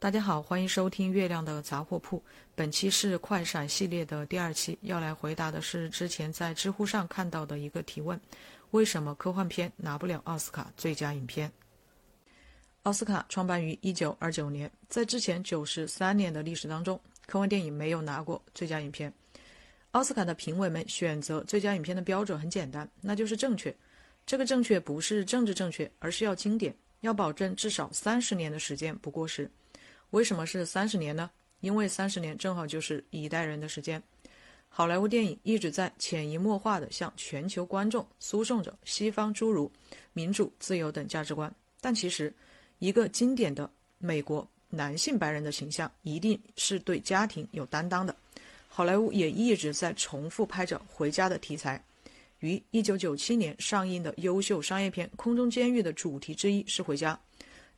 大家好，欢迎收听月亮的杂货铺。本期是快闪系列的第二期，要来回答的是之前在知乎上看到的一个提问：为什么科幻片拿不了奥斯卡最佳影片？奥斯卡创办于一九二九年，在之前九十三年的历史当中，科幻电影没有拿过最佳影片。奥斯卡的评委们选择最佳影片的标准很简单，那就是正确。这个正确不是政治正确，而是要经典，要保证至少三十年的时间不过时。为什么是三十年呢？因为三十年正好就是一代人的时间。好莱坞电影一直在潜移默化地向全球观众输送着西方诸如民主、自由等价值观。但其实，一个经典的美国男性白人的形象一定是对家庭有担当的。好莱坞也一直在重复拍着回家的题材。于一九九七年上映的优秀商业片《空中监狱》的主题之一是回家。《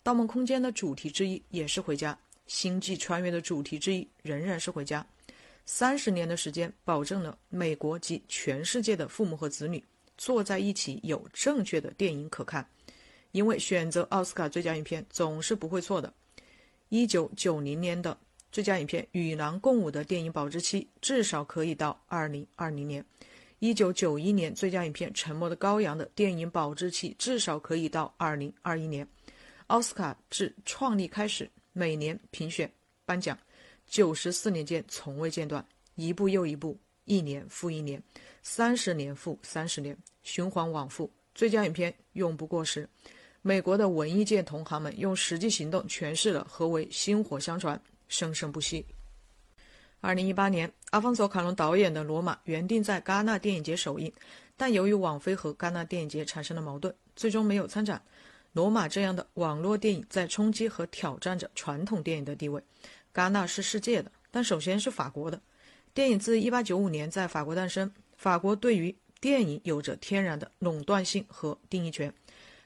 盗梦空间》的主题之一也是回家，《星际穿越》的主题之一仍然是回家。三十年的时间，保证了美国及全世界的父母和子女坐在一起有正确的电影可看。因为选择奥斯卡最佳影片总是不会错的。一九九零年的最佳影片《与狼共舞》的电影保质期至少可以到二零二零年；一九九一年最佳影片《沉默的羔羊》的电影保质期至少可以到二零二一年。奥斯卡自创立开始，每年评选颁奖，九十四年间从未间断，一部又一部，一年复一年，三十年复三十年，循环往复。最佳影片永不过时。美国的文艺界同行们用实际行动诠释了何为薪火相传、生生不息。二零一八年，阿方索·卡隆导演的《罗马》原定在戛纳电影节首映，但由于网飞和戛纳电影节产生了矛盾，最终没有参展。罗马这样的网络电影在冲击和挑战着传统电影的地位。戛纳是世界的，但首先是法国的。电影自1895年在法国诞生，法国对于电影有着天然的垄断性和定义权。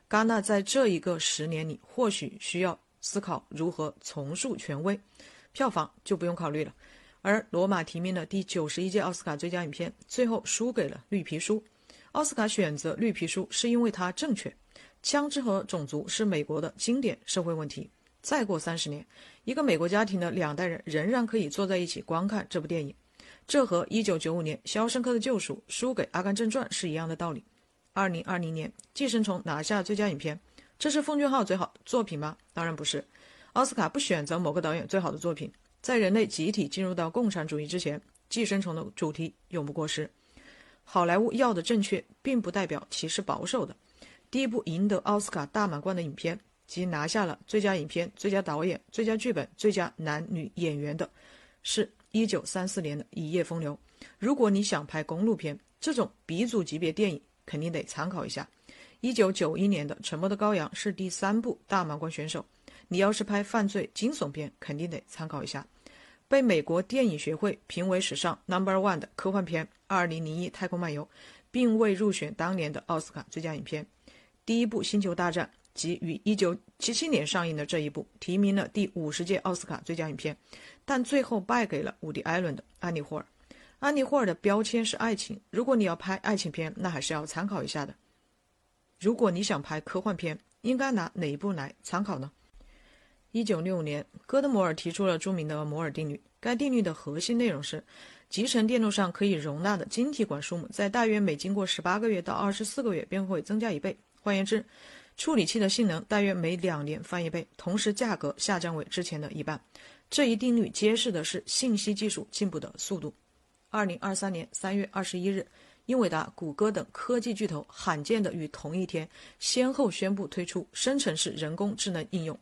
戛纳在这一个十年里，或许需要思考如何重塑权威，票房就不用考虑了。而罗马提名的第九十一届奥斯卡最佳影片，最后输给了《绿皮书》。奥斯卡选择《绿皮书》是因为它正确。枪支和种族是美国的经典社会问题。再过三十年，一个美国家庭的两代人仍然可以坐在一起观看这部电影，这和一九九五年《肖申克的救赎》输给《阿甘正传》是一样的道理。二零二零年，《寄生虫》拿下最佳影片，这是奉俊昊最好作品吗？当然不是。奥斯卡不选择某个导演最好的作品。在人类集体进入到共产主义之前，《寄生虫》的主题永不过时。好莱坞要的正确，并不代表其是保守的。第一部赢得奥斯卡大满贯的影片，即拿下了最佳影片、最佳导演、最佳剧本、最佳男女演员的，是一九三四年的《一夜风流》。如果你想拍公路片，这种鼻祖级别电影肯定得参考一下。一九九一年的《沉默的羔羊》是第三部大满贯选手。你要是拍犯罪惊悚片，肯定得参考一下。被美国电影学会评为史上 Number One 的科幻片《二零零一太空漫游》，并未入选当年的奥斯卡最佳影片。第一部《星球大战》即于一九七七年上映的这一部，提名了第五十届奥斯卡最佳影片，但最后败给了伍迪·艾伦的《安妮·霍尔》。安妮·霍尔的标签是爱情，如果你要拍爱情片，那还是要参考一下的。如果你想拍科幻片，应该拿哪一部来参考呢？一九六五年，戈德摩尔提出了著名的摩尔定律。该定律的核心内容是，集成电路上可以容纳的晶体管数目，在大约每经过十八个月到二十四个月便会增加一倍。换言之，处理器的性能大约每两年翻一倍，同时价格下降为之前的一半。这一定律揭示的是信息技术进步的速度。二零二三年三月二十一日，英伟达、谷歌等科技巨头罕见的于同一天先后宣布推出生成式人工智能应用，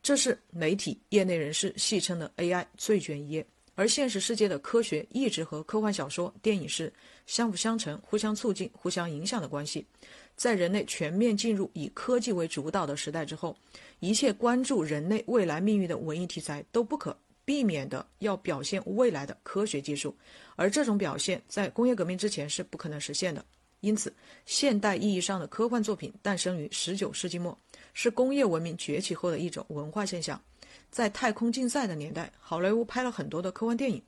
这是媒体业内人士戏称的 AI 最卷一页。而现实世界的科学一直和科幻小说、电影是相辅相成、互相促进、互相影响的关系。在人类全面进入以科技为主导的时代之后，一切关注人类未来命运的文艺题材都不可避免的要表现未来的科学技术，而这种表现在工业革命之前是不可能实现的。因此，现代意义上的科幻作品诞生于19世纪末，是工业文明崛起后的一种文化现象。在太空竞赛的年代，好莱坞拍了很多的科幻电影，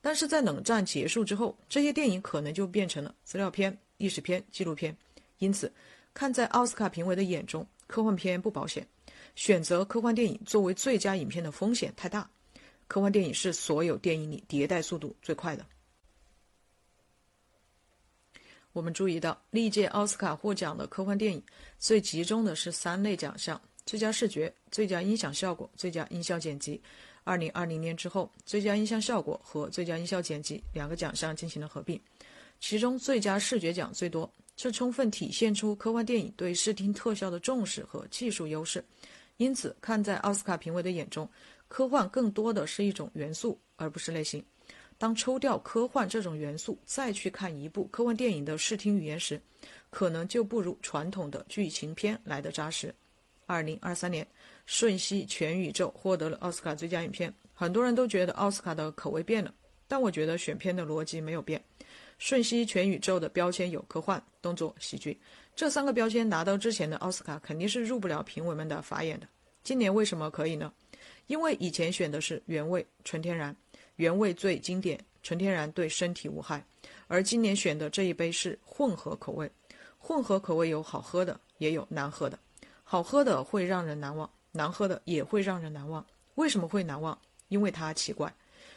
但是在冷战结束之后，这些电影可能就变成了资料片、历史片、纪录片。因此，看在奥斯卡评委的眼中，科幻片不保险。选择科幻电影作为最佳影片的风险太大。科幻电影是所有电影里迭代速度最快的。我们注意到，历届奥斯卡获奖的科幻电影最集中的是三类奖项：最佳视觉、最佳音响效果、最佳音效剪辑。二零二零年之后，最佳音响效果和最佳音效剪辑两个奖项进行了合并，其中最佳视觉奖最多，这充分体现出科幻电影对视听特效的重视和技术优势。因此，看在奥斯卡评委的眼中，科幻更多的是一种元素，而不是类型。当抽掉科幻这种元素，再去看一部科幻电影的视听语言时，可能就不如传统的剧情片来的扎实。二零二三年，《瞬息全宇宙》获得了奥斯卡最佳影片。很多人都觉得奥斯卡的口味变了，但我觉得选片的逻辑没有变。《瞬息全宇宙》的标签有科幻、动作、喜剧这三个标签，拿到之前的奥斯卡肯定是入不了评委们的法眼的。今年为什么可以呢？因为以前选的是原味、纯天然。原味最经典，纯天然对身体无害。而今年选的这一杯是混合口味，混合口味有好喝的，也有难喝的。好喝的会让人难忘，难喝的也会让人难忘。为什么会难忘？因为它奇怪。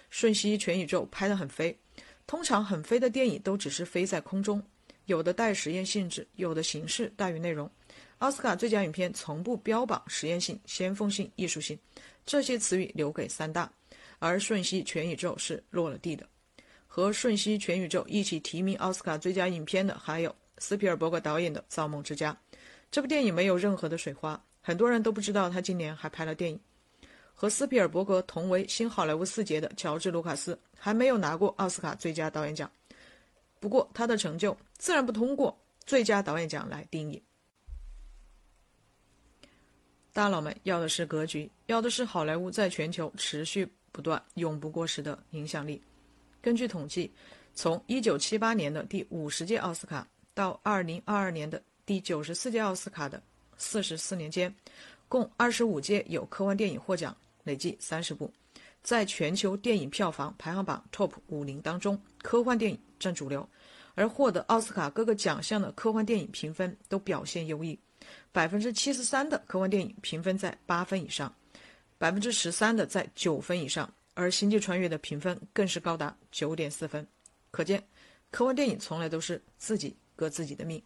瞬息全宇宙拍得很飞，通常很飞的电影都只是飞在空中，有的带实验性质，有的形式大于内容。奥斯卡最佳影片从不标榜实验性、先锋性、艺术性，这些词语留给三大。而《瞬息全宇宙》是落了地的。和《瞬息全宇宙》一起提名奥斯卡最佳影片的还有斯皮尔伯格导演的《造梦之家》。这部电影没有任何的水花，很多人都不知道他今年还拍了电影。和斯皮尔伯格同为新好莱坞四杰的乔治·卢卡斯还没有拿过奥斯卡最佳导演奖，不过他的成就自然不通过最佳导演奖来定义。大佬们要的是格局，要的是好莱坞在全球持续。不断永不过时的影响力。根据统计，从1978年的第五十届奥斯卡到2022年的第九十四届奥斯卡的四十四年间，共二十五届有科幻电影获奖，累计三十部。在全球电影票房排行榜 TOP 五零当中，科幻电影占主流。而获得奥斯卡各个奖项的科幻电影评分都表现优异，百分之七十三的科幻电影评分在八分以上。百分之十三的在九分以上，而《星际穿越》的评分更是高达九点四分，可见科幻电影从来都是自己革自己的命。